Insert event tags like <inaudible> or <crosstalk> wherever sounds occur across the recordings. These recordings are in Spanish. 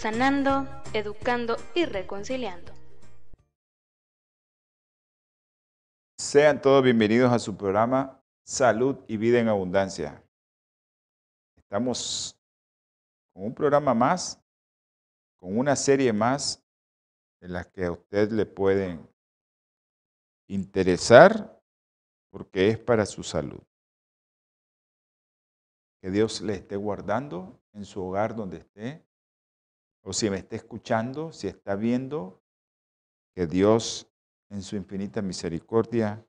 sanando, educando y reconciliando. Sean todos bienvenidos a su programa Salud y Vida en Abundancia. Estamos con un programa más, con una serie más en las que a usted le pueden interesar porque es para su salud. Que Dios le esté guardando en su hogar donde esté, o si me está escuchando, si está viendo, que Dios en su infinita misericordia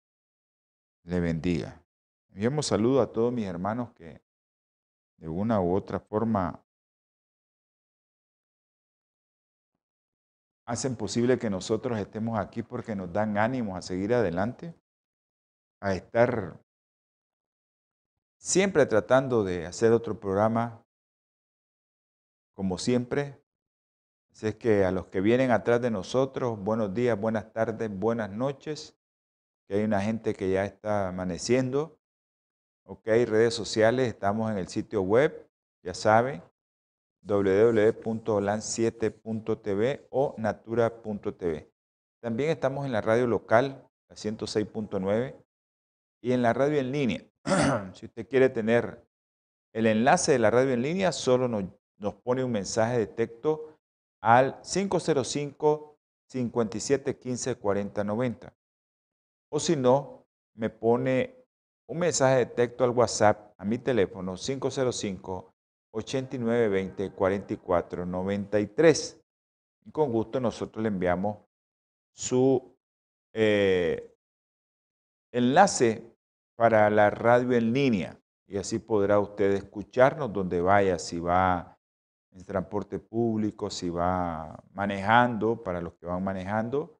le bendiga. Enviamos saludo a todos mis hermanos que de una u otra forma hacen posible que nosotros estemos aquí porque nos dan ánimos a seguir adelante, a estar siempre tratando de hacer otro programa, como siempre, Así es que a los que vienen atrás de nosotros, buenos días, buenas tardes, buenas noches. Que hay una gente que ya está amaneciendo. Ok, redes sociales, estamos en el sitio web, ya saben, www.lan7.tv o natura.tv. También estamos en la radio local, la 106.9, y en la radio en línea. <clears throat> si usted quiere tener el enlace de la radio en línea, solo nos, nos pone un mensaje de texto al 505 57 15 40 90. O si no, me pone un mensaje de texto al WhatsApp a mi teléfono 505 89 20 44 93. Y con gusto nosotros le enviamos su eh, enlace para la radio en línea y así podrá usted escucharnos donde vaya, si va en transporte público, si va manejando, para los que van manejando,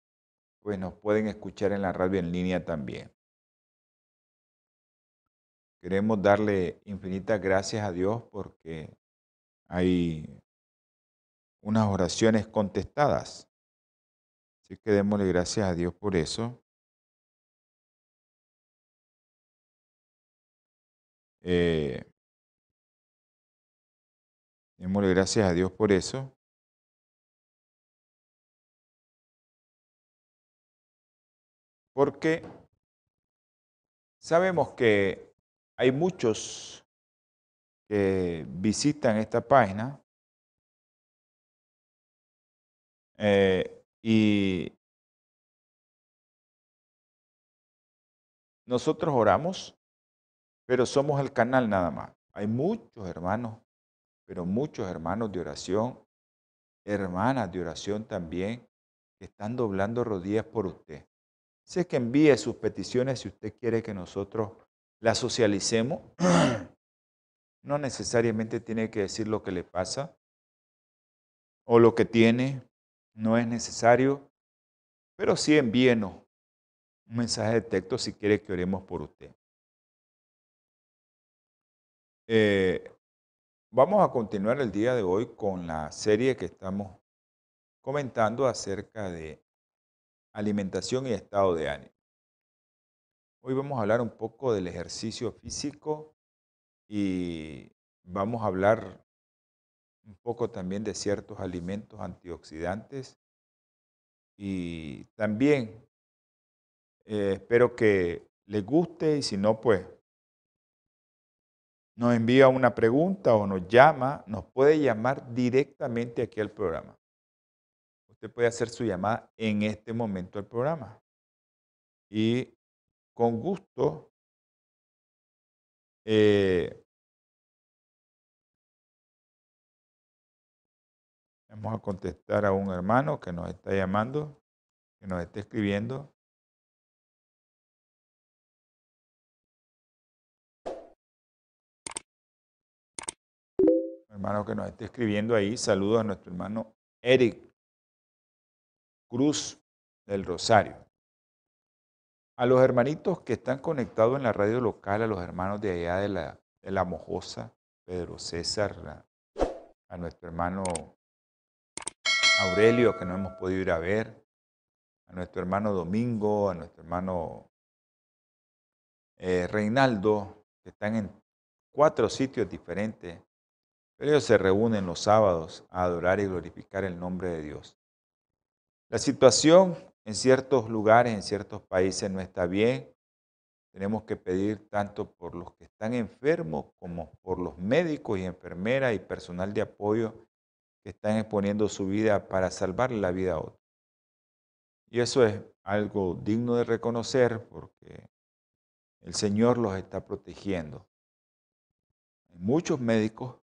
pues nos pueden escuchar en la radio en línea también. Queremos darle infinitas gracias a Dios porque hay unas oraciones contestadas. Así que démosle gracias a Dios por eso. Eh, Démosle gracias a Dios por eso. Porque sabemos que hay muchos que visitan esta página eh, y nosotros oramos, pero somos el canal nada más. Hay muchos hermanos pero muchos hermanos de oración, hermanas de oración también, que están doblando rodillas por usted. Sé que envíe sus peticiones si usted quiere que nosotros las socialicemos. <clears throat> No necesariamente tiene que decir lo que le pasa o lo que tiene, no es necesario, pero sí envíenos un mensaje de texto si quiere que oremos por usted. Eh, Vamos a continuar el día de hoy con la serie que estamos comentando acerca de alimentación y estado de ánimo. Hoy vamos a hablar un poco del ejercicio físico y vamos a hablar un poco también de ciertos alimentos antioxidantes y también eh, espero que les guste y si no, pues nos envía una pregunta o nos llama, nos puede llamar directamente aquí al programa. Usted puede hacer su llamada en este momento al programa. Y con gusto eh, vamos a contestar a un hermano que nos está llamando, que nos está escribiendo. Hermano que nos esté escribiendo ahí, saludos a nuestro hermano Eric Cruz del Rosario. A los hermanitos que están conectados en la radio local, a los hermanos de allá de la, de la Mojosa, Pedro César, a nuestro hermano Aurelio, que no hemos podido ir a ver, a nuestro hermano Domingo, a nuestro hermano eh, Reinaldo, que están en cuatro sitios diferentes, pero ellos se reúnen los sábados a adorar y glorificar el nombre de Dios. La situación en ciertos lugares, en ciertos países no está bien. Tenemos que pedir tanto por los que están enfermos como por los médicos y enfermeras y personal de apoyo que están exponiendo su vida para salvarle la vida a otros. Y eso es algo digno de reconocer porque el Señor los está protegiendo. Hay muchos médicos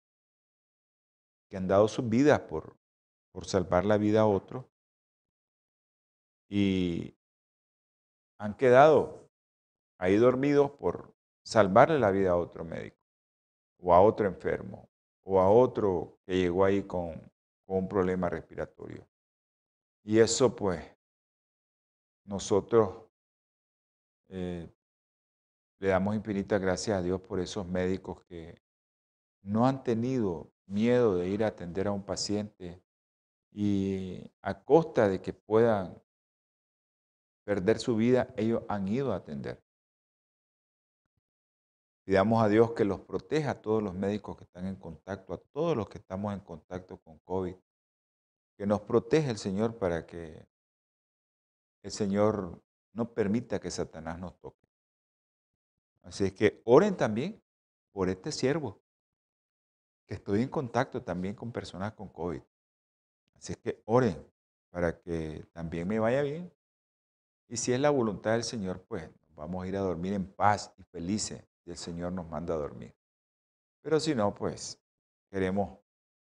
que han dado sus vidas por, por salvar la vida a otros y han quedado ahí dormidos por salvarle la vida a otro médico o a otro enfermo o a otro que llegó ahí con, un problema respiratorio. Y eso pues nosotros eh, le damos infinitas gracias a Dios por esos médicos que no han tenido miedo de ir a atender a un paciente y a costa de que puedan perder su vida, ellos han ido a atender. Pidamos a Dios que los proteja a todos los médicos que están en contacto, a todos los que estamos en contacto con COVID. Que nos proteja el Señor para que el Señor no permita que Satanás nos toque. Así es que oren también por este siervo, que estoy en contacto también con personas con COVID. Así es que oren para que también me vaya bien. Y si es la voluntad del Señor, pues vamos a ir a dormir en paz y felices y el Señor nos manda a dormir. Pero si no, pues queremos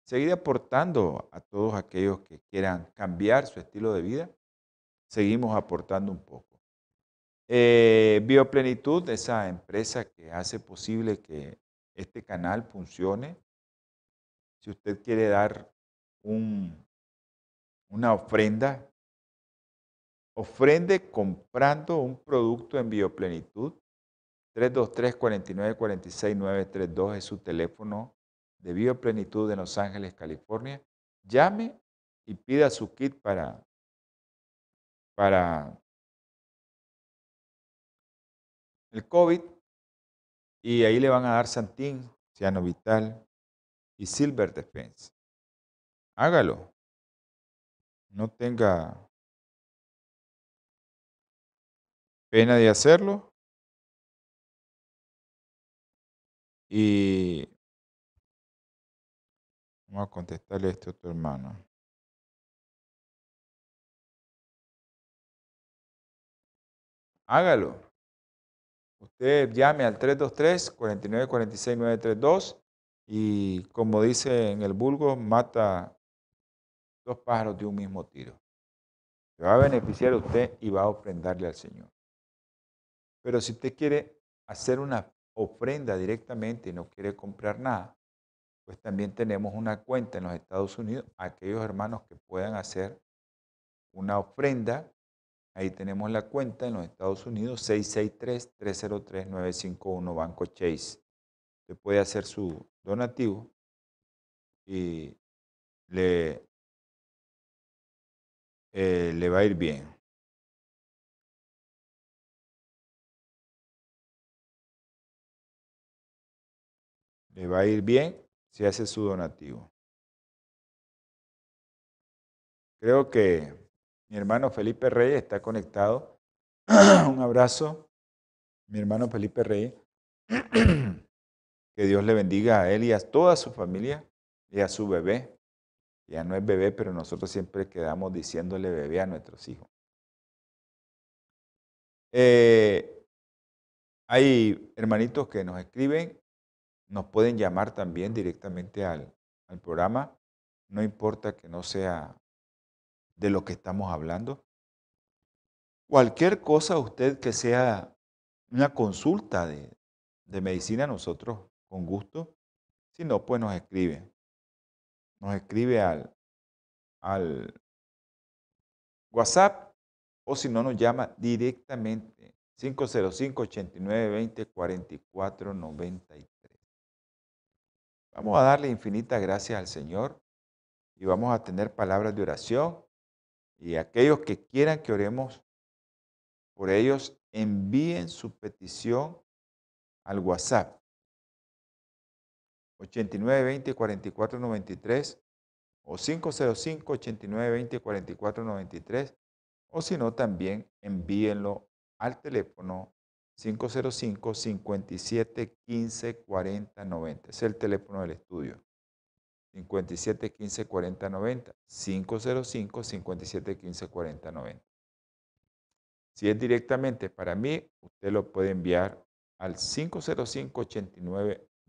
seguir aportando a todos aquellos que quieran cambiar su estilo de vida. Seguimos aportando un poco. Eh, Bioplenitud, esa empresa que hace posible que este canal funcione. Si usted quiere dar un, una ofrenda, ofrende comprando un producto en Bioplenitud. 323-4946-932 es su teléfono de Bioplenitud de Los Ángeles, California. Llame y pida su kit para, para el COVID y ahí le van a dar Santín, Ciano Vital y Silver Defense. Hágalo. No tenga pena de hacerlo. Y vamos a contestarle a este otro hermano. Hágalo. Usted llame al 323-4946-932 y como dice en el vulgo, mata dos pájaros de un mismo tiro. Se va a beneficiar a usted y va a ofrendarle al Señor. Pero si usted quiere hacer una ofrenda directamente y no quiere comprar nada, pues también tenemos una cuenta en los Estados Unidos, aquellos hermanos que puedan hacer una ofrenda Ahí tenemos la cuenta en los Estados Unidos, 663-303-951 Banco Chase. Usted puede hacer su donativo y le, eh, le va a ir bien. Le va a ir bien si hace su donativo. Creo que mi hermano Felipe Rey está conectado. <clears throat> Un abrazo, mi hermano Felipe Rey. <clears throat> que Dios le bendiga a él y a toda su familia y a su bebé. Ya no es bebé, pero nosotros siempre quedamos diciéndole bebé a nuestros hijos. Eh, hay hermanitos que nos escriben, nos pueden llamar también directamente al, programa. No importa que no sea de lo que estamos hablando? Cualquier cosa usted que sea una consulta de, de medicina, nosotros con gusto. Si no, pues nos escribe. nos escribe al, al WhatsApp o si no nos llama directamente 505-8920-4493. Vamos a darle infinitas gracias al Señor y vamos a tener palabras de oración y aquellos que quieran que oremos por ellos, envíen su petición al WhatsApp 8920-4493 o 505-8920-4493 o si no también envíenlo al teléfono 505-5715-4090. Es el teléfono del estudio. 5715-4090. 505-5715-4090. Si es directamente para mí, usted lo puede enviar al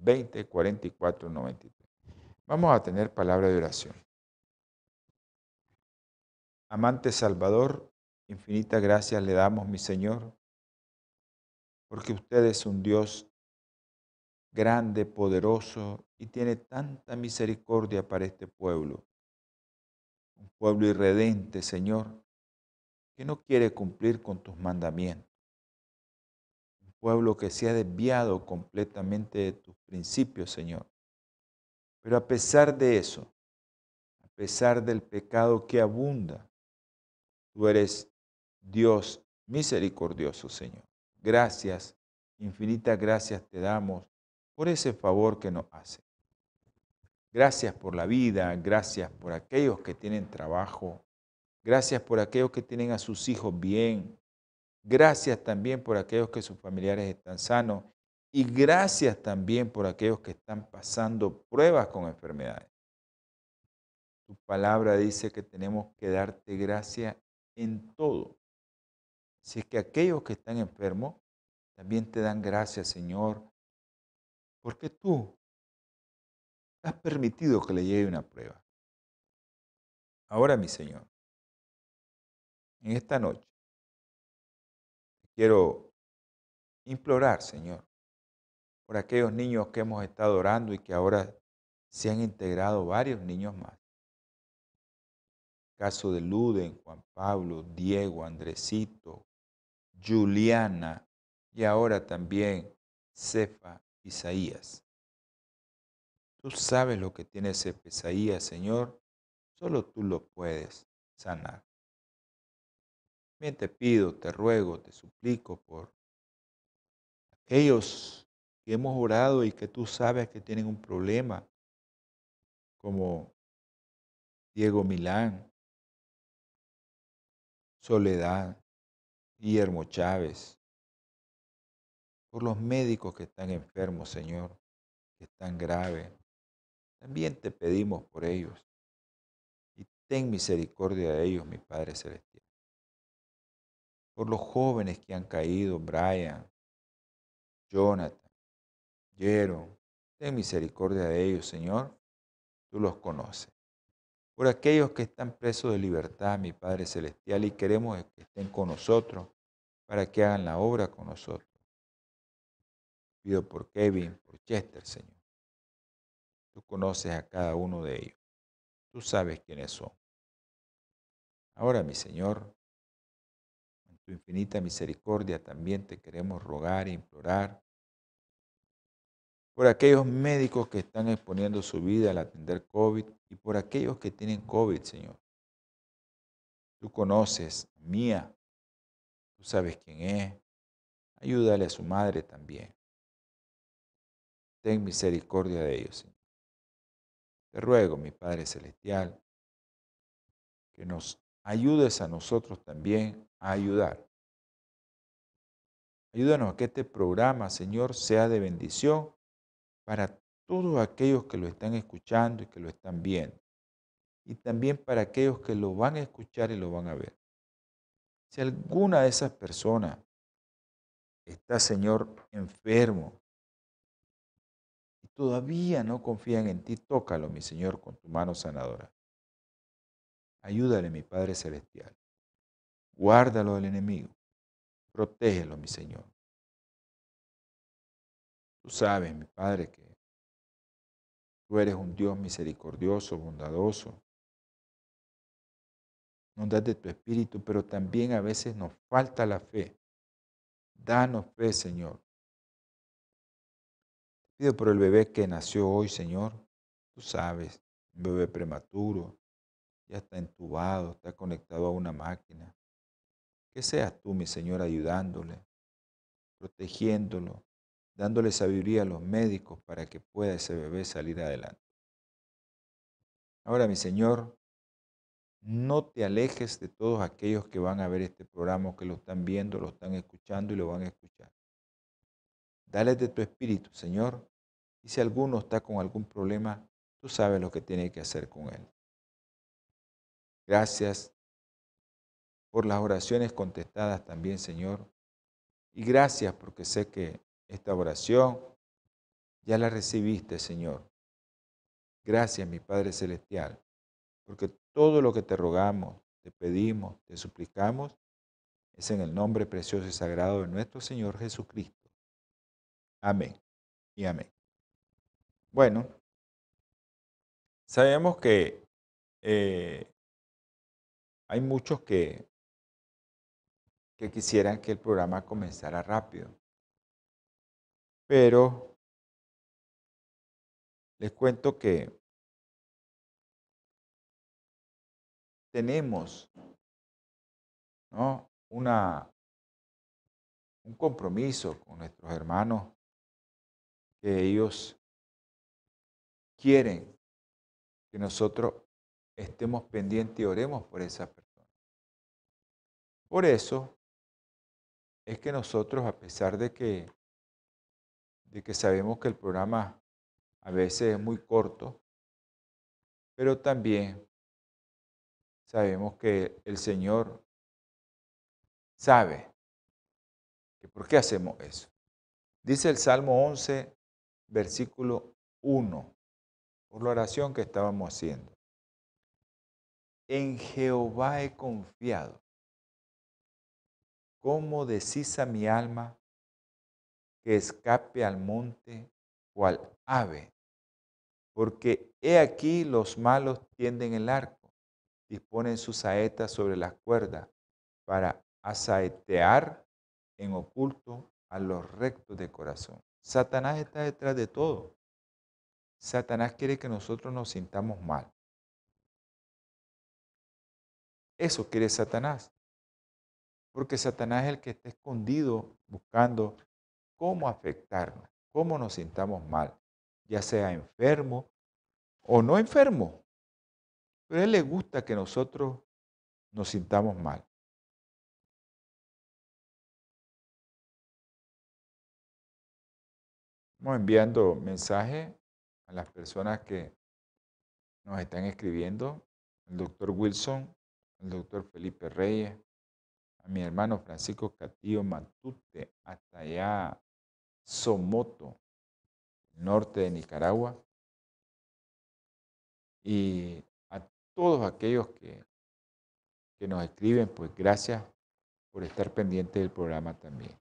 505-8920-4493. Vamos a tener palabra de oración. Amante Salvador, infinita gracias le damos, mi Señor, porque usted es un Dios grande, poderoso y tiene tanta misericordia para este pueblo. Un pueblo irredente, Señor, que no quiere cumplir con tus mandamientos. Un pueblo que se ha desviado completamente de tus principios, Señor. Pero a pesar de eso, a pesar del pecado que abunda, Tú eres Dios misericordioso, Señor. Gracias, infinitas gracias te damos por ese favor que nos hace. Gracias por la vida, gracias por aquellos que tienen trabajo, gracias por aquellos que tienen a sus hijos bien, gracias también por aquellos que sus familiares están sanos y gracias también por aquellos que están pasando pruebas con enfermedades. Tu palabra dice que tenemos que darte gracia en todo. Si es que aquellos que están enfermos también te dan gracias, Señor, porque tú has permitido que le llegue una prueba. Ahora, mi Señor, en esta noche quiero implorar, Señor, por aquellos niños que hemos estado orando y que ahora se han integrado varios niños más caso de Luden, Juan Pablo, Diego, Andresito, Juliana y ahora también Cefa, Isaías. Tú sabes lo que tiene ese Isaías, Señor, solo tú lo puedes sanar. Bien te pido, te ruego, te suplico por aquellos que hemos orado y que tú sabes que tienen un problema, como Diego Milán, Soledad, Guillermo Chávez, por los médicos que están enfermos, Señor, que están graves. También te pedimos por ellos. Y ten misericordia de ellos, mi Padre Celestial. Por los jóvenes que han caído, Brian, Jonathan, Jero, ten misericordia de ellos, Señor. Tú los conoces por aquellos que están presos de libertad, mi Padre Celestial, y queremos que estén con nosotros para que hagan la obra con nosotros. Pido por Kevin, por Chester, Señor. Tú conoces a cada uno de ellos. Tú sabes quiénes son. Ahora, mi Señor, en tu infinita misericordia también te queremos rogar e implorar por aquellos médicos que están exponiendo su vida al atender COVID y por aquellos que tienen COVID, Señor. Tú conoces a Mía, tú sabes quién es. Ayúdale a su madre también. Ten misericordia de ellos, Señor. Te ruego, mi Padre Celestial, que nos ayudes a nosotros también a ayudar. Ayúdanos a que este programa, Señor, sea de bendición para todos aquellos que lo están escuchando y que lo están viendo. Y también para aquellos que lo van a escuchar y lo van a ver. Si alguna de esas personas está, Señor, enfermo y todavía no confían en ti, tócalo, mi Señor, con tu mano sanadora. Ayúdale, mi Padre Celestial. Guárdalo del enemigo. Protégelo, mi Señor. Tú sabes, mi Padre, que Tú eres un Dios misericordioso, bondadoso. Nos das de tu espíritu, pero también a veces nos falta la fe. Danos fe, Señor. Pido por el bebé que nació hoy, Señor. Tú sabes, un bebé prematuro, ya está entubado, está conectado a una máquina. Que seas tú, mi Señor, ayudándole, protegiéndolo, dándole sabiduría a los médicos para que pueda ese bebé salir adelante. Ahora, mi Señor, no te alejes de todos aquellos que van a ver este programa, que lo están viendo, lo están escuchando y lo van a escuchar. Dale de tu espíritu, Señor, y si alguno está con algún problema, tú sabes lo que tiene que hacer con él. Gracias por las oraciones contestadas también, Señor. Y gracias porque sé que esta oración ya la recibiste, Señor. Gracias, mi Padre Celestial, porque todo lo que te rogamos, te pedimos, te suplicamos, es en el nombre precioso y sagrado de nuestro Señor Jesucristo. Amén y amén. Bueno, sabemos que eh, hay muchos que, que quisieran que el programa comenzara rápido, pero les cuento que tenemos Una, un compromiso con nuestros hermanos que ellos quieren que nosotros estemos pendientes y oremos por esa persona. Por eso es que nosotros, a pesar de que, de que sabemos que el programa a veces es muy corto, pero también sabemos que el Señor sabe que por qué hacemos eso. Dice el Salmo 11, versículo 1, por la oración que estábamos haciendo. En Jehová he confiado. ¿Cómo decís a mi alma que escape al monte cual ave? Porque he aquí los malos tienden el arco disponen sus saetas sobre las cuerdas para asaetear en oculto a los rectos de corazón. Satanás está detrás de todo. Satanás quiere que nosotros nos sintamos mal. Eso quiere Satanás. Porque Satanás es el que está escondido buscando cómo afectarnos, cómo nos sintamos mal, ya sea enfermo o no enfermo. Pero a Él le gusta que nosotros nos sintamos mal. Estamos enviando mensajes a las personas que nos están escribiendo, el doctor Wilson, el doctor Felipe Reyes, a mi hermano Francisco Catillo Matute, hasta allá Somoto, norte de Nicaragua, y todos aquellos que, que nos escriben, pues gracias por estar pendiente del programa también.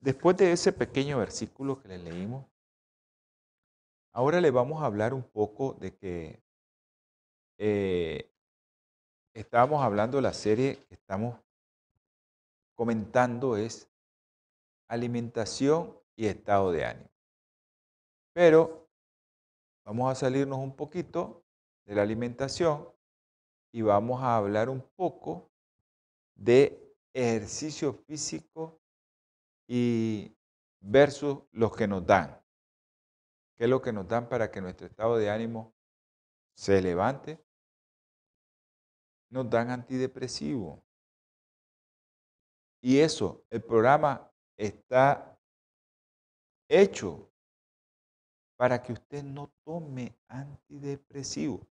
Después de ese pequeño versículo que le leímos, ahora le vamos a hablar un poco de que eh, estábamos hablando de la serie que estamos comentando es alimentación y estado de ánimo. Pero Vamos a salirnos un poquito de la alimentación y vamos a hablar un poco de ejercicio físico y versus los que nos dan. ¿Qué es lo que nos dan para que nuestro estado de ánimo se levante? Nos dan antidepresivo. Y eso, el programa está hecho para que usted no tome antidepresivo.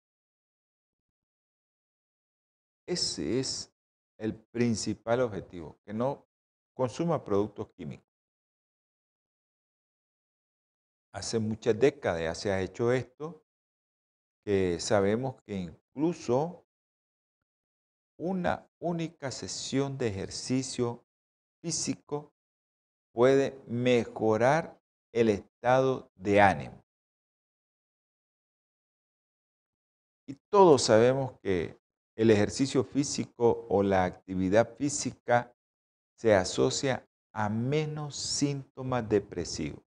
Ese es el principal objetivo, que no consuma productos químicos. Hace muchas décadas se ha hecho esto, que sabemos que incluso una única sesión de ejercicio físico puede mejorar el estado de ánimo. Y todos sabemos que el ejercicio físico o la actividad física se asocia a menos síntomas depresivos.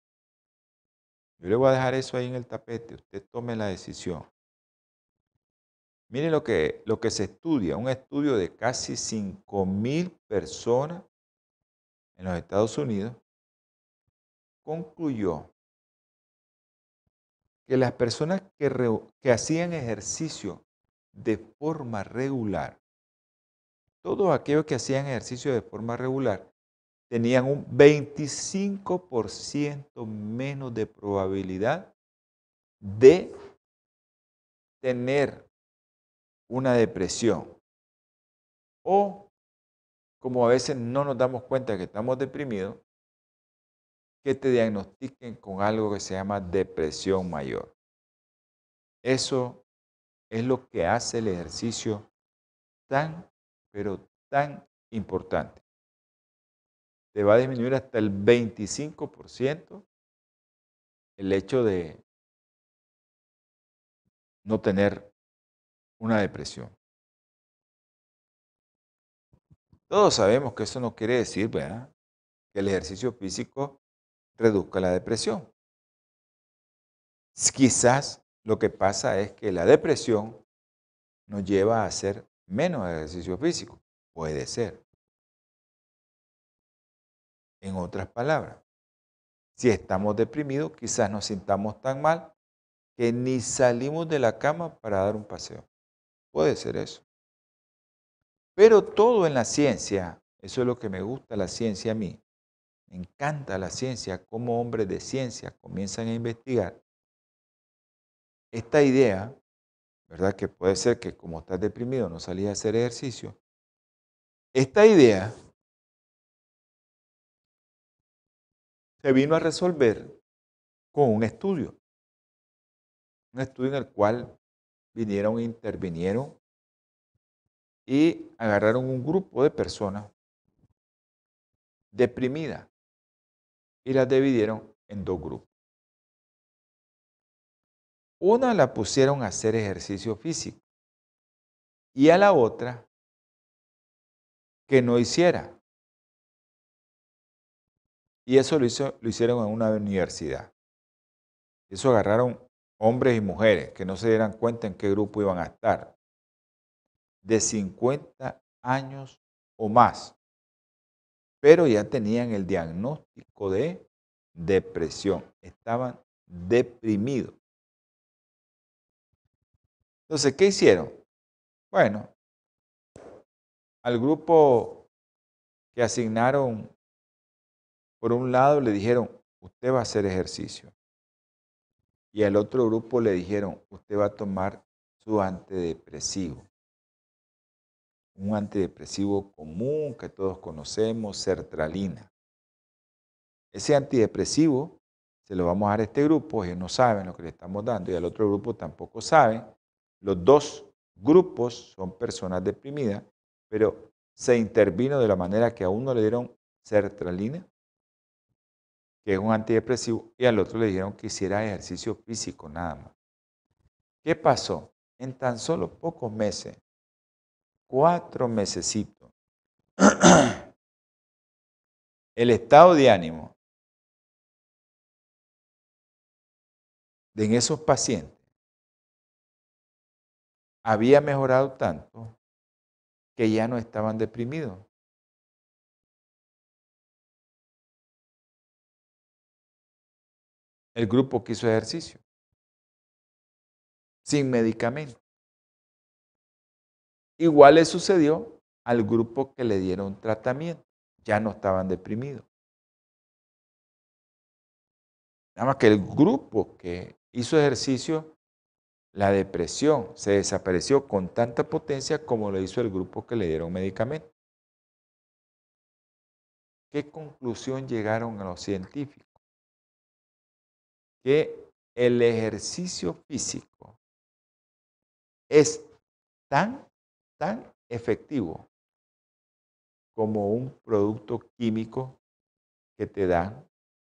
Yo le voy a dejar eso ahí en el tapete, usted tome la decisión. Mire lo que, lo que se estudia, un estudio de casi 5.000 personas en los Estados Unidos concluyó que las personas que, que hacían ejercicio de forma regular, todos aquellos que hacían ejercicio de forma regular, tenían un 25% menos de probabilidad de tener una depresión. O, como a veces no nos damos cuenta que estamos deprimidos, que te diagnostiquen con algo que se llama depresión mayor. Eso es lo que hace el ejercicio tan, pero tan importante. Te va a disminuir hasta el 25% el hecho de no tener una depresión. Todos sabemos que eso no quiere decir que el ejercicio físico reduzca la depresión. Quizás lo que pasa es que la depresión nos lleva a hacer menos ejercicio físico. Puede ser. En otras palabras, si estamos deprimidos, quizás nos sintamos tan mal que ni salimos de la cama para dar un paseo. Puede ser eso. Pero todo en la ciencia, eso es lo que me gusta la ciencia a mí. Me encanta la ciencia, como hombres de ciencia comienzan a investigar. Esta idea, ¿verdad? Que puede ser que como estás deprimido no salís a hacer ejercicio. Esta idea se vino a resolver con un estudio. Un estudio en el cual vinieron, intervinieron y agarraron un grupo de personas deprimidas y las dividieron en dos grupos. Una la pusieron a hacer ejercicio físico y a la otra que no hiciera. Y eso lo, hizo, lo hicieron en una universidad. Eso agarraron hombres y mujeres que no se dieran cuenta en qué grupo iban a estar, de 50 años o más, pero ya tenían el diagnóstico de depresión, estaban deprimidos. Entonces, ¿qué hicieron? Bueno, al grupo que asignaron, por un lado le dijeron, usted va a hacer ejercicio. Y al otro grupo le dijeron, usted va a tomar su antidepresivo. Un antidepresivo común que todos conocemos, sertralina. Ese antidepresivo se lo vamos a dar a este grupo, ellos no saben lo que le estamos dando y al otro grupo tampoco saben. Los dos grupos son personas deprimidas, pero se intervino de la manera que a uno le dieron sertralina que es un antidepresivo, y al otro le dijeron que hiciera ejercicio físico nada más. ¿Qué pasó? En tan solo pocos meses, cuatro mesecitos, <clears throat> el estado de ánimo de en esos pacientes había mejorado tanto que ya no estaban deprimidos. El grupo que hizo ejercicio, sin medicamento. Igual le sucedió al grupo que le dieron tratamiento, ya no estaban deprimidos. Nada más que el grupo que hizo ejercicio, la depresión se desapareció con tanta potencia como lo hizo el grupo que le dieron medicamento. ¿Qué conclusión llegaron a los científicos? Que el ejercicio físico es tan, tan efectivo como un producto químico que te dan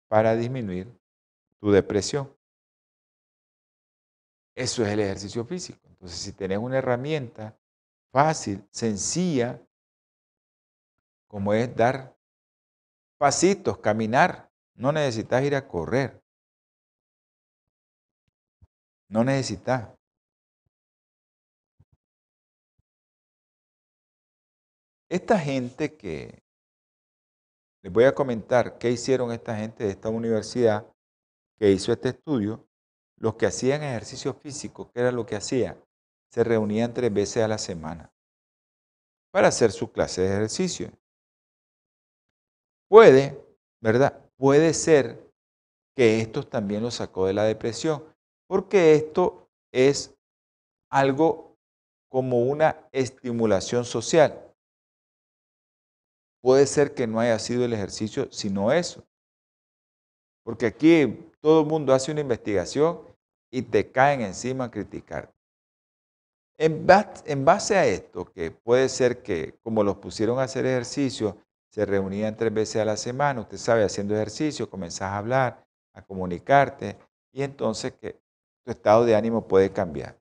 para disminuir tu depresión. Eso es el ejercicio físico. Entonces, si tenés una herramienta fácil, sencilla, como es dar pasitos, caminar, no necesitas ir a correr. No necesitas. Esta gente que les voy a comentar qué hicieron esta gente de esta universidad que hizo este estudio, los que hacían ejercicio físico, ¿qué era lo que hacían? Se reunían tres veces a la semana para hacer su clase de ejercicio. Puede, ¿verdad? Puede ser que esto también lo sacó de la depresión, porque esto es algo como una estimulación social. Puede ser que no haya sido el ejercicio, sino eso. Porque aquí todo el mundo hace una investigación y te caen encima a criticar. En base a esto, que puede ser que como los pusieron a hacer ejercicio, se reunían tres veces a la semana, usted sabe, haciendo ejercicio, comenzás a hablar, a comunicarte, y entonces que tu estado de ánimo puede cambiar.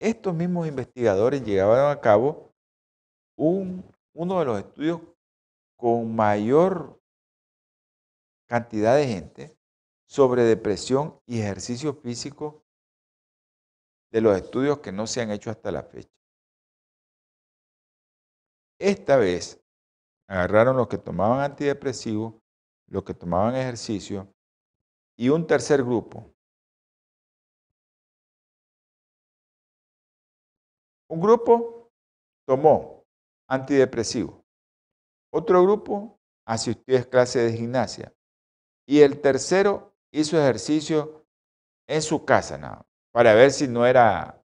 Estos mismos investigadores llevaron a cabo un uno de los estudios con mayor cantidad de gente sobre depresión y ejercicio físico de los estudios que no se han hecho hasta la fecha. Esta vez agarraron los que tomaban antidepresivos, los que tomaban ejercicio y un tercer grupo. Un grupo tomó antidepresivo. Otro grupo asistió a clases de gimnasia. Y el tercero hizo ejercicio en su casa, para ver si no era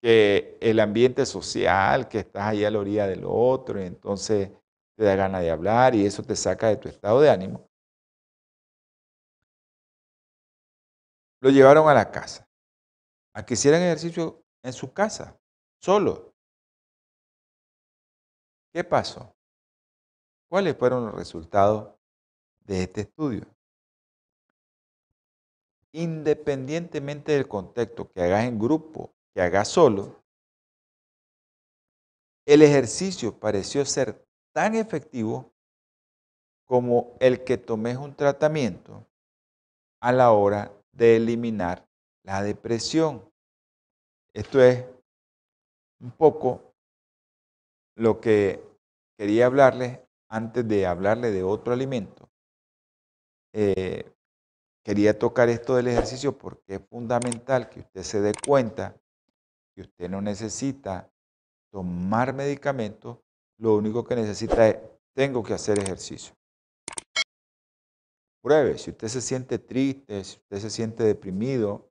que el ambiente social, que estás ahí a la orilla del otro, y entonces te da ganas de hablar y eso te saca de tu estado de ánimo. Lo llevaron a la casa, a que hicieran ejercicio en su casa, solo. ¿Qué pasó? ¿Cuáles fueron los resultados de este estudio? Independientemente del contexto que hagas en grupo, que hagas solo, el ejercicio pareció ser tan efectivo como el que tomes un tratamiento a la hora de eliminar la depresión. Esto es un poco lo que quería hablarles antes de hablarle de otro alimento. Eh, quería tocar esto del ejercicio porque es fundamental que usted se dé cuenta que usted no necesita tomar medicamentos, lo único que necesita es, tengo que hacer ejercicio. Pruebe, si usted se siente triste, si usted se siente deprimido,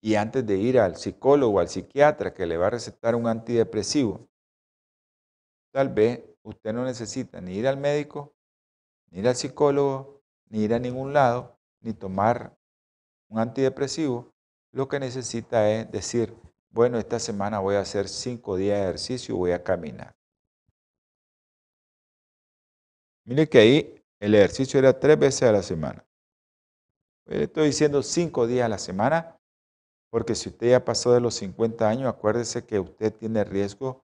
y antes de ir al psicólogo al psiquiatra que le va a recetar un antidepresivo, Tal vez usted no necesita ni ir al médico, ni ir al psicólogo, ni ir a ningún lado, ni tomar un antidepresivo. Lo que necesita es decir, bueno, esta semana voy a hacer cinco días de ejercicio y voy a caminar. Mire que ahí el ejercicio era tres veces a la semana. Le estoy diciendo cinco días a la semana porque si usted ya pasó de los 50 años, acuérdese que usted tiene riesgo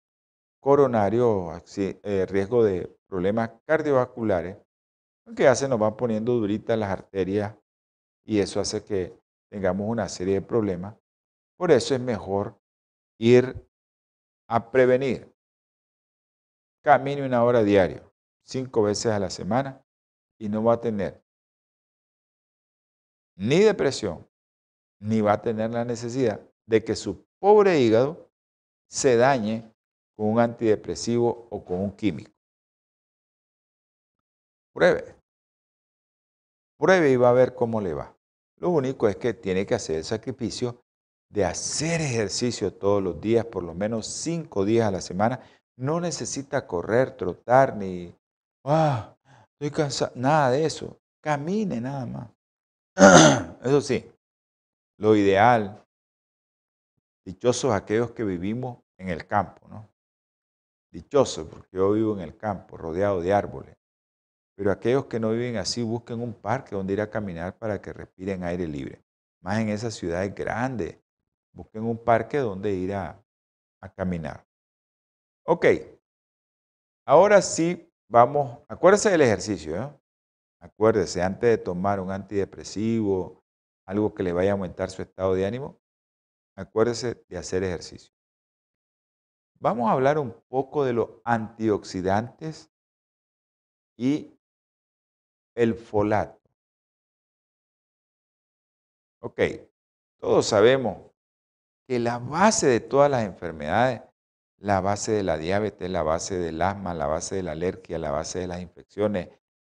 coronario, eh, riesgo de problemas cardiovasculares, que ya se nos van poniendo duritas las arterias y eso hace que tengamos una serie de problemas. Por eso es mejor ir a prevenir. Camine una hora diario, cinco veces a la semana, y no va a tener ni depresión, ni va a tener la necesidad de que su pobre hígado se dañe con un antidepresivo o con un químico. Pruebe. Pruebe y va a ver cómo le va. Lo único es que tiene que hacer el sacrificio de hacer ejercicio todos los días, por lo menos cinco días a la semana. No necesita correr, trotar, ni, ah, estoy cansado, nada de eso. Camine nada más. <clears throat> Eso sí, lo ideal, dichosos aquellos que vivimos en el campo, ¿no? dichoso porque yo vivo en el campo, rodeado de árboles. Pero aquellos que no viven así, busquen un parque donde ir a caminar para que respiren aire libre. Más en esas ciudades grandes, busquen un parque donde ir a, caminar. Ok, ahora sí vamos, acuérdese del ejercicio, ¿eh? Acuérdese, antes de tomar un antidepresivo, algo que le vaya a aumentar su estado de ánimo, acuérdese de hacer ejercicio. Vamos a hablar un poco de los antioxidantes y el folato. Ok, todos sabemos que la base de todas las enfermedades, la base de la diabetes, la base del asma, la base de la alergia, la base de las infecciones,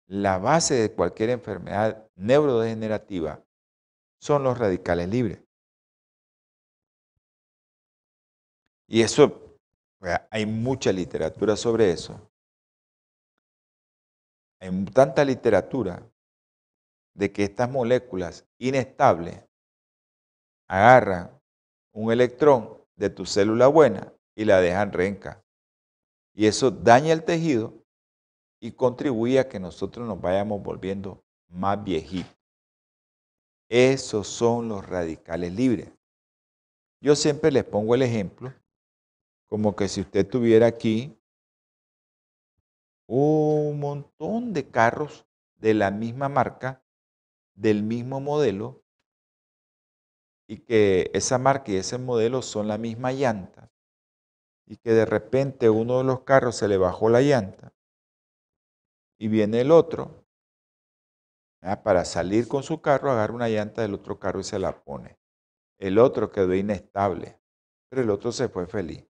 la base de cualquier enfermedad neurodegenerativa son los radicales libres. Y eso, hay mucha literatura sobre eso. Hay tanta literatura de que estas moléculas inestables agarran un electrón de tu célula buena y la dejan renca. Y eso daña el tejido y contribuye a que nosotros nos vayamos volviendo más viejitos. Esos son los radicales libres. Yo siempre les pongo el ejemplo como que si usted tuviera aquí un montón de carros de la misma marca, del mismo modelo, y que esa marca y ese modelo son la misma llanta, y que de repente uno de los carros se le bajó la llanta, y viene el otro, para salir con su carro, agarra una llanta del otro carro y se la pone. El otro quedó inestable, pero el otro se fue feliz.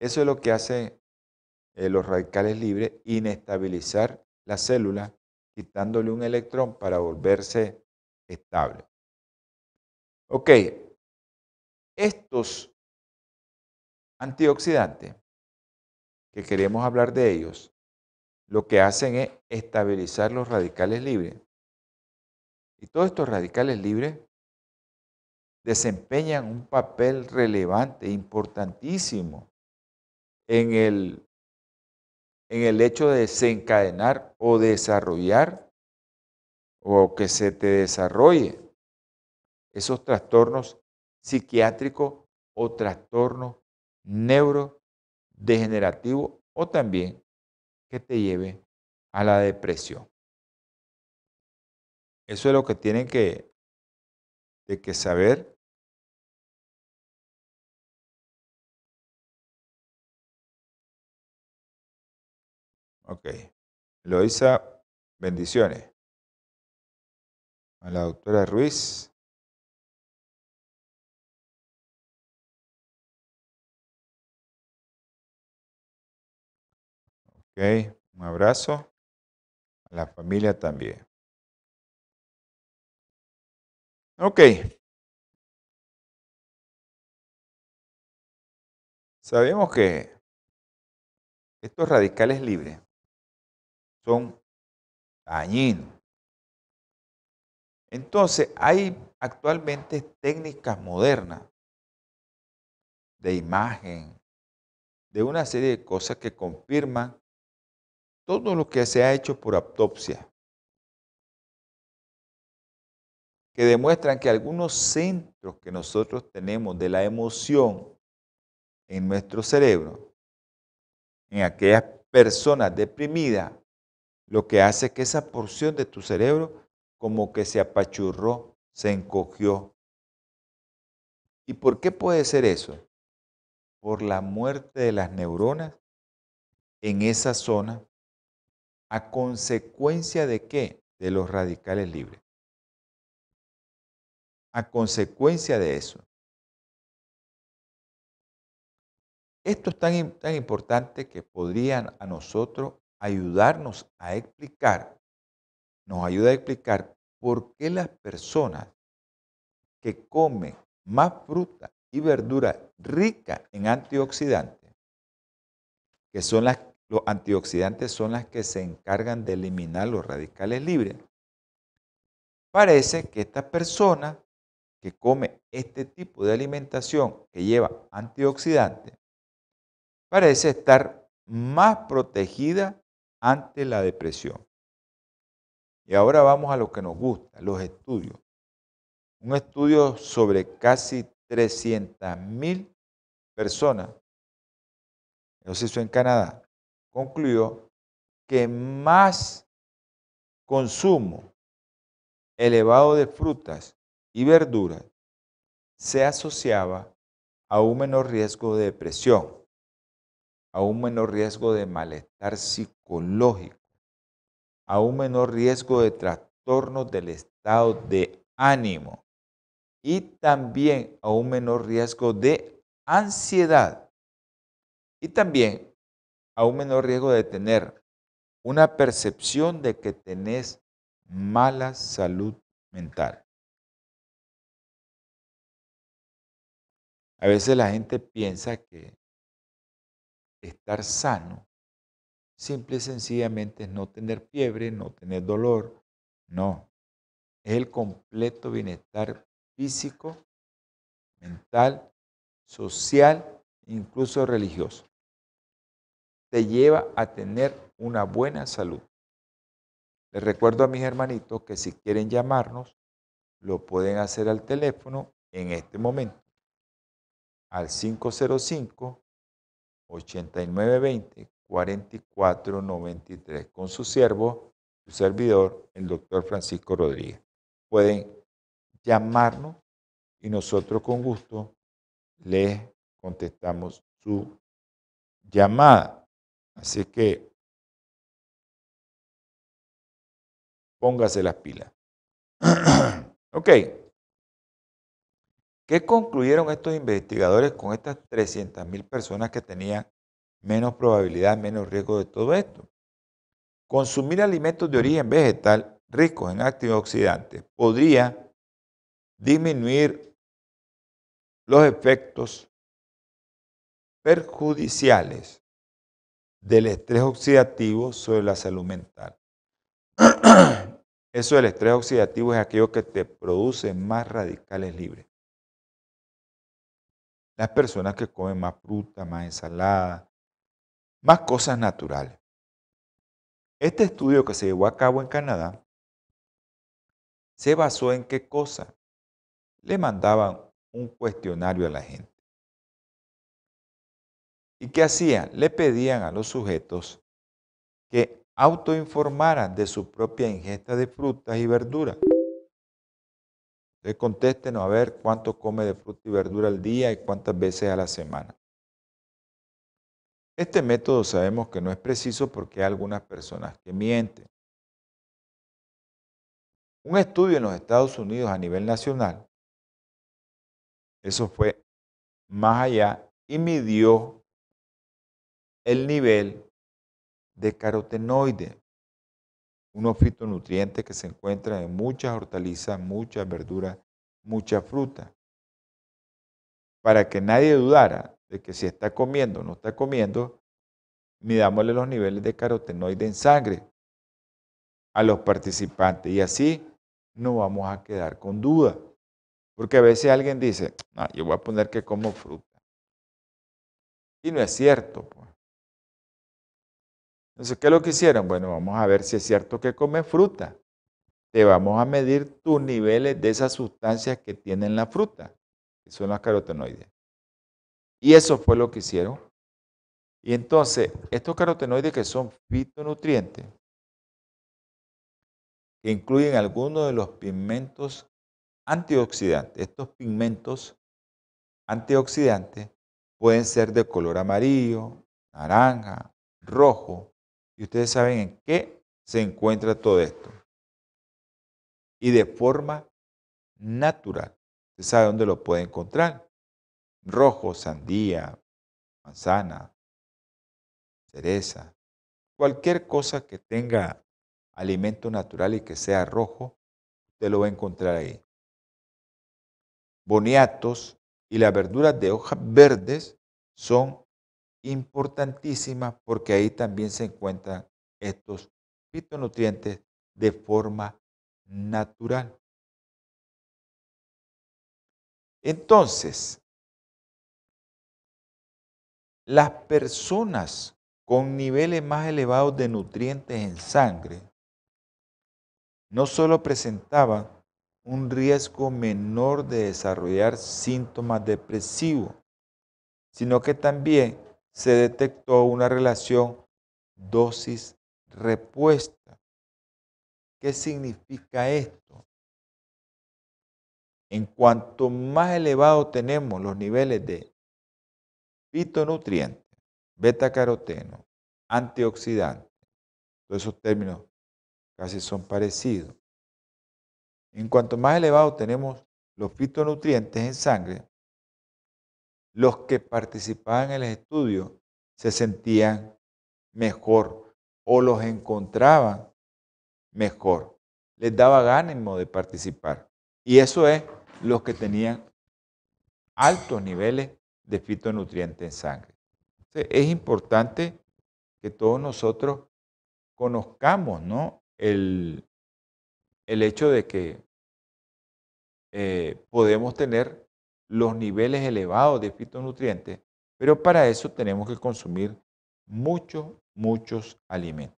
Eso es lo que hace eh, los radicales libres, inestabilizar la célula, quitándole un electrón para volverse estable. Ok, estos antioxidantes, que queremos hablar de ellos, lo que hacen es estabilizar los radicales libres. Y todos estos radicales libres desempeñan un papel relevante, importantísimo en el en el hecho de desencadenar o desarrollar o que se te desarrolle esos trastornos psiquiátricos o trastornos neurodegenerativos o también que te lleve a la depresión. Eso es lo que tienen que, de que saber Ok. Loisa, bendiciones. A la doctora Ruiz. Un abrazo. A la familia también. Ok. Sabemos que estos radicales libres son dañinos. Entonces, hay actualmente técnicas modernas de imagen, de una serie de cosas que confirman todo lo que se ha hecho por autopsia, que demuestran que algunos centros que nosotros tenemos de la emoción en nuestro cerebro, en aquellas personas deprimidas, lo que hace que esa porción de tu cerebro como que se apachurró, se encogió. ¿Y por qué puede ser eso? Por la muerte de las neuronas en esa zona a consecuencia de qué? De los radicales libres. A consecuencia de eso. Esto es tan, tan importante que podrían a nosotros ayudarnos a explicar, nos ayuda a explicar por qué las personas que comen más fruta y verdura rica en antioxidantes, que son las, los antioxidantes son las que se encargan de eliminar los radicales libres, parece que esta persona que come este tipo de alimentación que lleva antioxidantes, parece estar más protegida ante la depresión. Y ahora vamos a lo que nos gusta, los estudios. Un estudio sobre casi 300.000 personas, eso se hizo en Canadá, concluyó que más consumo elevado de frutas y verduras se asociaba a un menor riesgo de depresión, a un menor riesgo de malestar psicológico, a un menor riesgo de trastornos del estado de ánimo y también a un menor riesgo de ansiedad. Y también a un menor riesgo de tener una percepción de que tenés mala salud mental. A veces la gente piensa que estar sano simple y sencillamente es no tener fiebre, no tener dolor. No, es el completo bienestar físico, mental, social, incluso religioso. Te lleva a tener una buena salud. Les recuerdo a mis hermanitos que si quieren llamarnos, lo pueden hacer al teléfono en este momento al 505 8920 4493 con su siervo, su servidor, el doctor Francisco Rodríguez. Pueden llamarnos y nosotros con gusto les contestamos su llamada. Así que póngase las pilas. <clears throat> ok. ¿Qué concluyeron estos investigadores con estas 300.000 personas que tenían menos probabilidad, menos riesgo de todo esto? Consumir alimentos de origen vegetal ricos en antioxidantes podría disminuir los efectos perjudiciales del estrés oxidativo sobre la salud mental. <clears throat> Eso del estrés oxidativo es aquello que te produce más radicales libres las personas que comen más fruta, más ensalada, más cosas naturales. Este estudio que se llevó a cabo en Canadá se basó en qué cosa? Le mandaban un cuestionario a la gente. ¿Y qué hacían? Le pedían a los sujetos que autoinformaran de su propia ingesta de frutas y verduras. Entonces contéstenos a ver cuánto come de fruta y verdura al día y cuántas veces a la semana. Este método sabemos que no es preciso porque hay algunas personas que mienten. Un estudio en los Estados Unidos a nivel nacional, eso fue más allá y midió el nivel de carotenoide unos fitonutrientes que se encuentran en muchas hortalizas, muchas verduras, mucha fruta. Para que nadie dudara de que si está comiendo o no está comiendo, midámosle los niveles de carotenoide en sangre a los participantes y así no vamos a quedar con duda. Porque a veces alguien dice, no, yo voy a poner que como fruta. Y no es cierto. Pues. Entonces, ¿qué es lo que hicieron? Bueno, vamos a ver si es cierto que comes fruta. Te vamos a medir tus niveles de esas sustancias que tienen la fruta, que son las carotenoides. Y eso fue lo que hicieron. Y entonces, estos carotenoides que son fitonutrientes, que incluyen algunos de los pigmentos antioxidantes. Estos pigmentos antioxidantes pueden ser de color amarillo, naranja, rojo, y ustedes saben en qué se encuentra todo esto. Y de forma natural. Usted sabe dónde lo puede encontrar. Rojo, sandía, manzana, cereza. Cualquier cosa que tenga alimento natural y que sea rojo, usted lo va a encontrar ahí. Boniatos y las verduras de hojas verdes son importantísima porque ahí también se encuentran estos fitonutrientes de forma natural. Entonces, las personas con niveles más elevados de nutrientes en sangre no solo presentaban un riesgo menor de desarrollar síntomas depresivos, sino que también se detectó una relación dosis repuesta. ¿Qué significa esto? En cuanto más elevado tenemos los niveles de fitonutrientes, beta-caroteno, antioxidantes, todos esos términos casi son parecidos. En cuanto más elevado tenemos los fitonutrientes en sangre, los que participaban en el estudio se sentían mejor o los encontraban mejor. Les daba ánimo de participar. Y eso es los que tenían altos niveles de fitonutrientes en sangre. es importante que todos nosotros conozcamos ¿no? el, el hecho de que eh, podemos tener los niveles elevados de fitonutrientes, pero para eso tenemos que consumir muchos, muchos alimentos.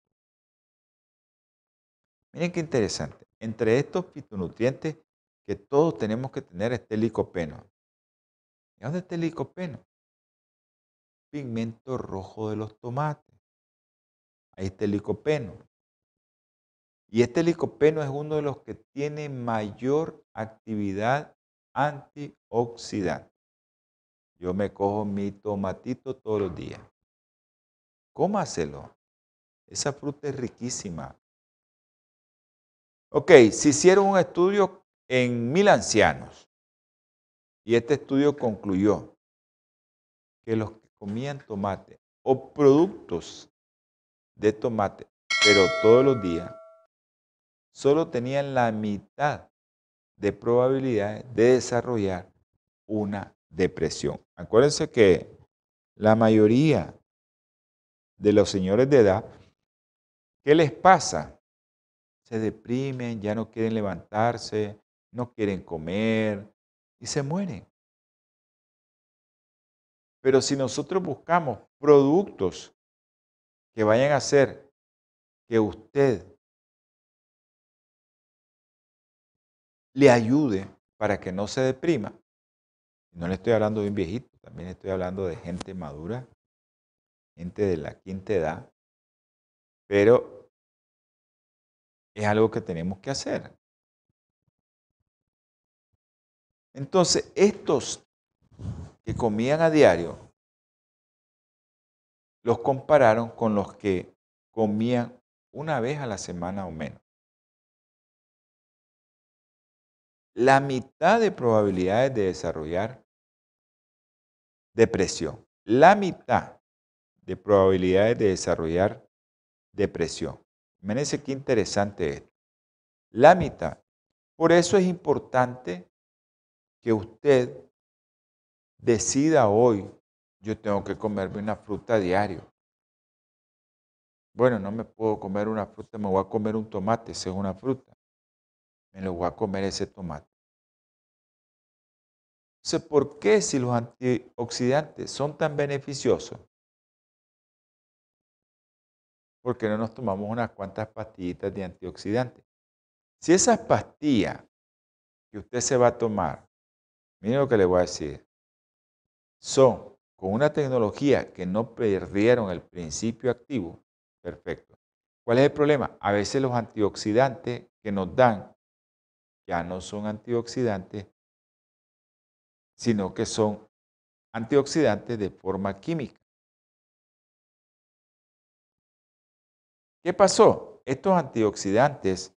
Miren qué interesante. Entre estos fitonutrientes que todos tenemos que tener está el licopeno. ¿Y dónde está el licopeno? Pigmento rojo de los tomates. Ahí está el licopeno. Y este licopeno es uno de los que tiene mayor actividad antioxidante. Yo me cojo mi tomatito todos los días. Cómaselo. Esa fruta es riquísima. Ok, se hicieron un estudio en mil ancianos y este estudio concluyó que los que comían tomate o productos de tomate, pero todos los días, solo tenían la mitad de probabilidades de desarrollar una depresión. Acuérdense que la mayoría de los señores de edad, ¿qué les pasa? Se deprimen, ya no quieren levantarse, no quieren comer y se mueren. Pero si nosotros buscamos productos que vayan a hacer que usted le ayude para que no se deprima. No le estoy hablando de un viejito, también estoy hablando de gente madura, gente de la quinta edad, pero es algo que tenemos que hacer. Entonces, estos que comían a diario, los compararon con los que comían una vez a la semana o menos. La mitad de probabilidades de desarrollar depresión. La mitad de probabilidades de desarrollar depresión. Imagínense qué interesante esto. La mitad. Por eso es importante que usted decida hoy, yo tengo que comerme una fruta diario. Bueno, no me puedo comer una fruta, me voy a comer un tomate, esa es una fruta me lo voy a comer ese tomate. Entonces, ¿por qué si los antioxidantes son tan beneficiosos? Porque no nos tomamos unas cuantas pastillitas de antioxidantes. Si esas pastillas que usted se va a tomar, mire lo que le voy a decir, son con una tecnología que no perdieron el principio activo, perfecto. ¿Cuál es el problema? A veces los antioxidantes que nos dan ya no son antioxidantes, sino que son antioxidantes de forma química. ¿Qué pasó? Estos antioxidantes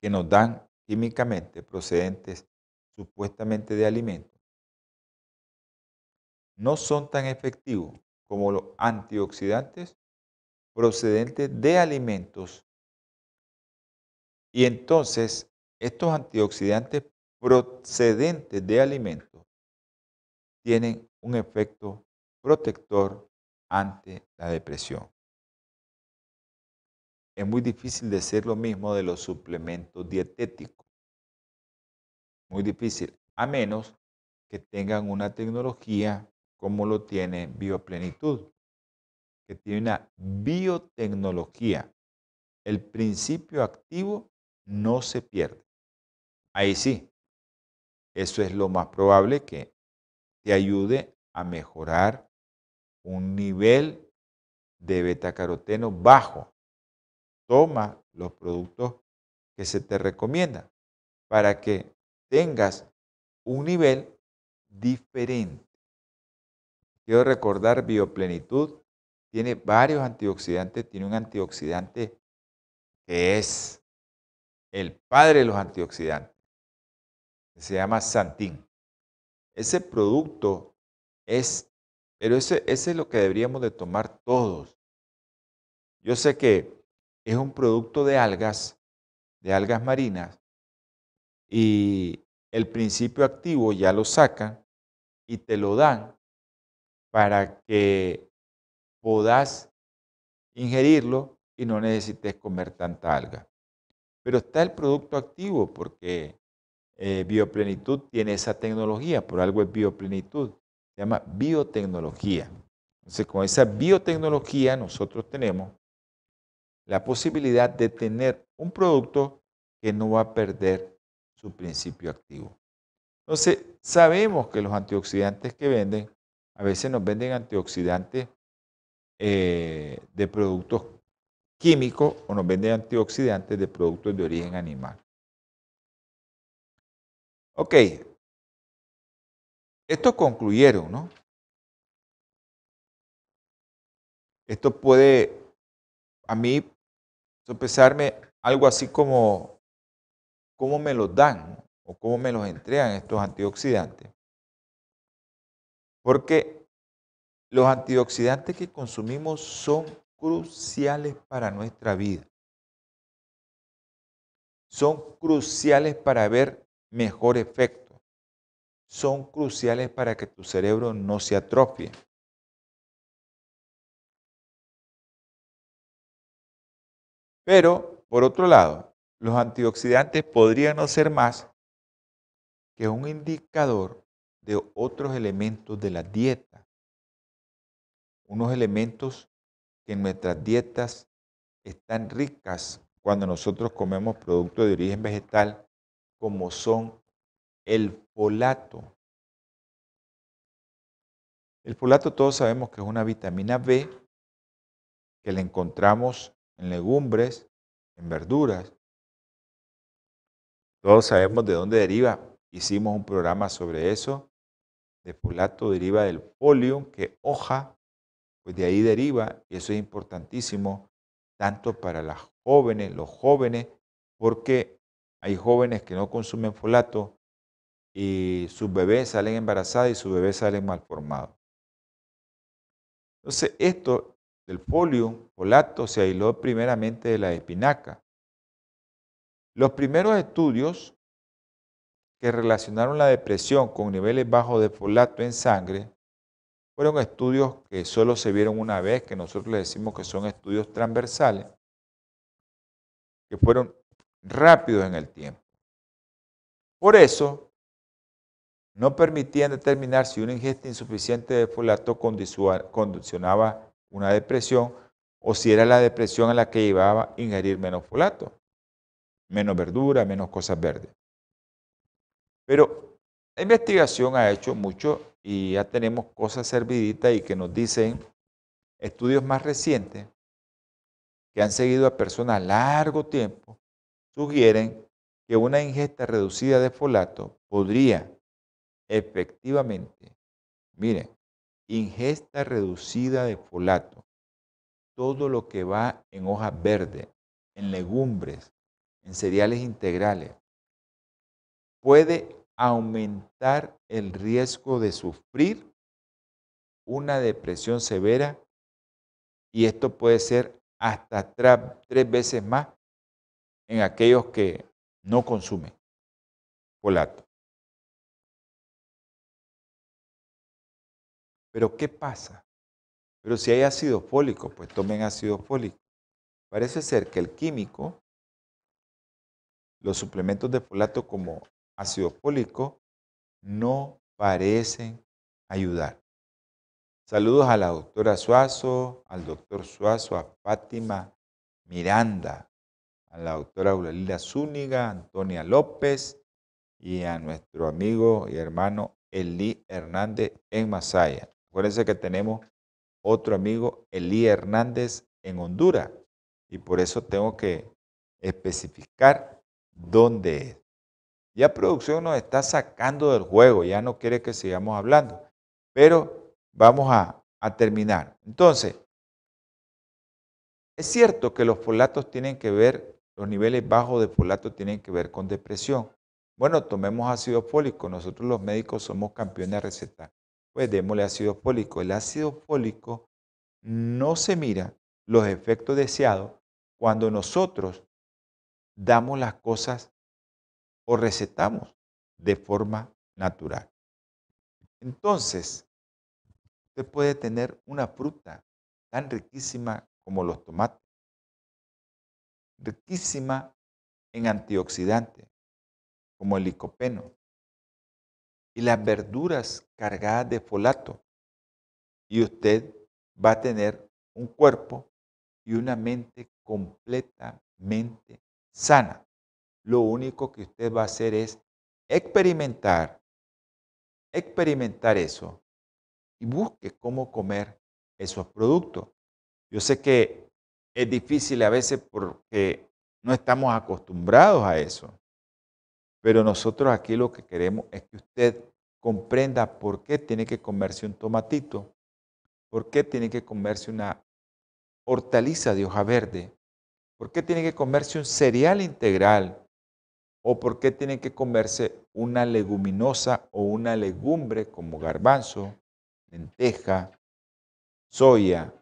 que nos dan químicamente procedentes supuestamente de alimentos, no son tan efectivos como los antioxidantes procedentes de alimentos y entonces, estos antioxidantes procedentes de alimentos tienen un efecto protector ante la depresión. Es muy difícil decir lo mismo de los suplementos dietéticos. Muy difícil, a menos que tengan una tecnología como lo tiene Bioplenitud. que tiene una biotecnología. El principio activo no se pierde. Ahí sí, eso es lo más probable que te ayude a mejorar un nivel de betacaroteno bajo. Toma los productos que se te recomiendan para que tengas un nivel diferente. Quiero recordar Bioplenitud tiene varios antioxidantes, tiene un antioxidante que es el padre de los antioxidantes, se llama Santin. Ese producto es, pero ese, ese es lo que deberíamos de tomar todos. Yo sé que es un producto de algas, de algas marinas, y el principio activo ya lo sacan y te lo dan para que puedas ingerirlo y no necesites comer tanta alga. Pero está el producto activo porque eh, Bioplenitud tiene esa tecnología, por algo es Bioplenitud, se llama biotecnología. Entonces con esa biotecnología nosotros tenemos la posibilidad de tener un producto que no va a perder su principio activo. Entonces sabemos que los antioxidantes que venden, a veces nos venden antioxidantes eh, de productos químicos o nos venden antioxidantes de productos de origen animal. Ok, estos concluyeron, ¿no? Esto puede, a mí, sopesarme algo así como cómo me los dan o cómo me los entregan estos antioxidantes. Porque los antioxidantes que consumimos son cruciales para nuestra vida. Son cruciales para ver mejor efecto. Son cruciales para que tu cerebro no se atrofie. Pero, por otro lado, los antioxidantes podrían no ser más que un indicador de otros elementos de la dieta unos elementos que nuestras dietas están ricas cuando nosotros comemos productos de origen vegetal, como son el folato. El folato todos sabemos que es una vitamina B que la encontramos en legumbres, en verduras. Todos sabemos de dónde deriva. Hicimos un programa sobre eso. El folato deriva del polio, que hoja pues de ahí deriva, y eso es importantísimo, tanto para las jóvenes, los jóvenes, porque hay jóvenes que no consumen folato y sus bebés salen embarazados y sus bebés salen malformados. Entonces, esto del polio, folato, se aisló primeramente de la espinaca. Los primeros estudios que relacionaron la depresión con niveles bajos de folato en sangre fueron estudios que solo se vieron una vez, que nosotros le decimos que son estudios transversales, que fueron rápidos en el tiempo. Por eso, no permitían determinar si una ingesta insuficiente de folato condicionaba una depresión o si era la depresión a la que llevaba ingerir menos folato, menos verdura, menos cosas verdes. Pero la investigación ha hecho mucho y ya tenemos cosas serviditas y que nos dicen estudios más recientes que han seguido a personas largo tiempo, sugieren que una ingesta reducida de folato podría efectivamente, miren, ingesta reducida de folato, todo lo que va en hojas verdes, en legumbres, en cereales integrales, puede aumentar el riesgo de sufrir una depresión severa y esto puede ser hasta tres veces más en aquellos que no consumen folato. Pero ¿qué pasa? Pero si hay ácido fólico, pues tomen ácido fólico. Parece ser que el químico, los suplementos de folato como ácido fólico no parecen ayudar. Saludos a la doctora Suazo, al doctor Suazo, a Fátima Miranda, a la doctora Eulalila Zúñiga, Antonia López y a nuestro amigo y hermano Elí Hernández en Masaya. Acuérdense que tenemos otro amigo, Elí Hernández, en Honduras. Y por eso tengo que especificar dónde es. Ya producción nos está sacando del juego, ya no quiere que sigamos hablando. Pero vamos a, terminar. Entonces, es cierto que los folatos tienen que ver, los niveles bajos de folato tienen que ver con depresión. Bueno, tomemos ácido fólico. Nosotros los médicos somos campeones de recetar. Pues démosle ácido fólico. El ácido fólico no se mira los efectos deseados cuando nosotros damos las cosas o recetamos de forma natural. Entonces, usted puede tener una fruta tan riquísima como los tomates, riquísima en antioxidantes, como el licopeno, y las verduras cargadas de folato, y usted va a tener un cuerpo y una mente completamente sana. Lo único que usted va a hacer es experimentar, experimentar eso y busque cómo comer esos productos. Yo sé que es difícil a veces porque no estamos acostumbrados a eso, pero nosotros aquí lo que queremos es que usted comprenda por qué tiene que comerse un tomatito, por qué tiene que comerse una hortaliza de hoja verde, por qué tiene que comerse un cereal integral o por qué tiene que comerse una leguminosa o una legumbre como garbanzo, lenteja, soya,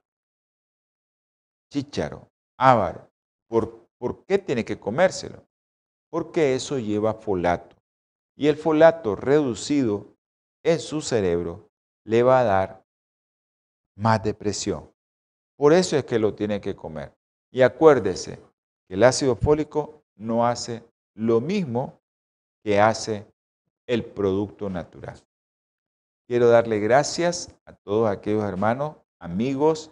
chícharo, ávaro. ¿Por, ¿Por qué tiene que comérselo? Porque eso lleva folato. Y el folato reducido en su cerebro le va a dar más depresión. Por eso es que lo tiene que comer. Y acuérdese que el ácido fólico no hace lo mismo que hace el producto natural. Quiero darle gracias a todos aquellos hermanos, amigos,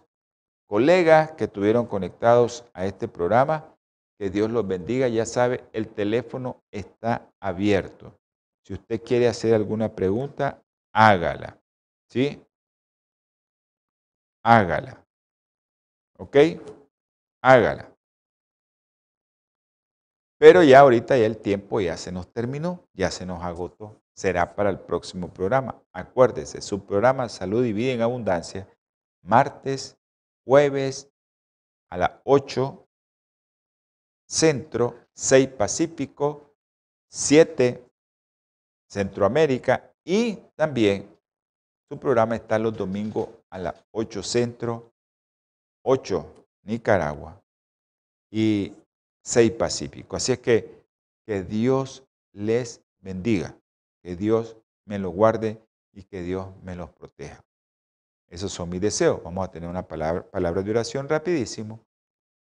colegas que estuvieron conectados a este programa. Que Dios los bendiga. Ya sabe, el teléfono está abierto. Si usted quiere hacer alguna pregunta, hágala. ¿Sí? Hágala. ¿Ok? Hágala. Pero ya ahorita ya el tiempo ya se nos terminó, ya se nos agotó. Será para el próximo programa. Acuérdese, su programa Salud y Vida en Abundancia, martes, jueves a las 8 Centro, 6 Pacífico, 7 Centroamérica y también su programa está los domingos a las 8 Centro, 8 Nicaragua y 6 Pacífico. Así es que que Dios les bendiga, que Dios me los guarde y que Dios me los proteja. Esos son mis deseos. Vamos a tener una palabra, palabra de oración rapidísimo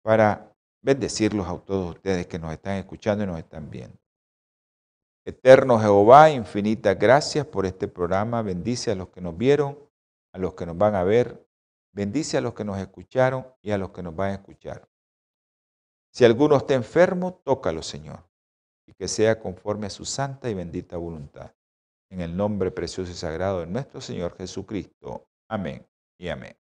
para bendecirlos a todos ustedes que nos están escuchando y nos están viendo. Eterno Jehová, infinitas gracias por este programa. Bendice a los que nos vieron, a los que nos van a ver. Bendice a los que nos escucharon y a los que nos van a escuchar. Si alguno está enfermo, tócalo, Señor, y que sea conforme a su santa y bendita voluntad. En el nombre precioso y sagrado de nuestro Señor Jesucristo. Amén y amén.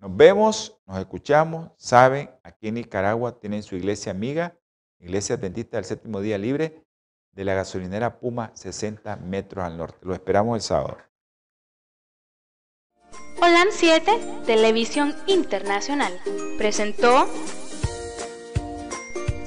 Nos vemos, nos escuchamos. Saben, aquí en Nicaragua tienen su iglesia amiga, Iglesia Adventista del Séptimo Día Libre, de la gasolinera Puma, 60 metros al norte. Lo esperamos el sábado. Holan 7, Televisión Internacional, presentó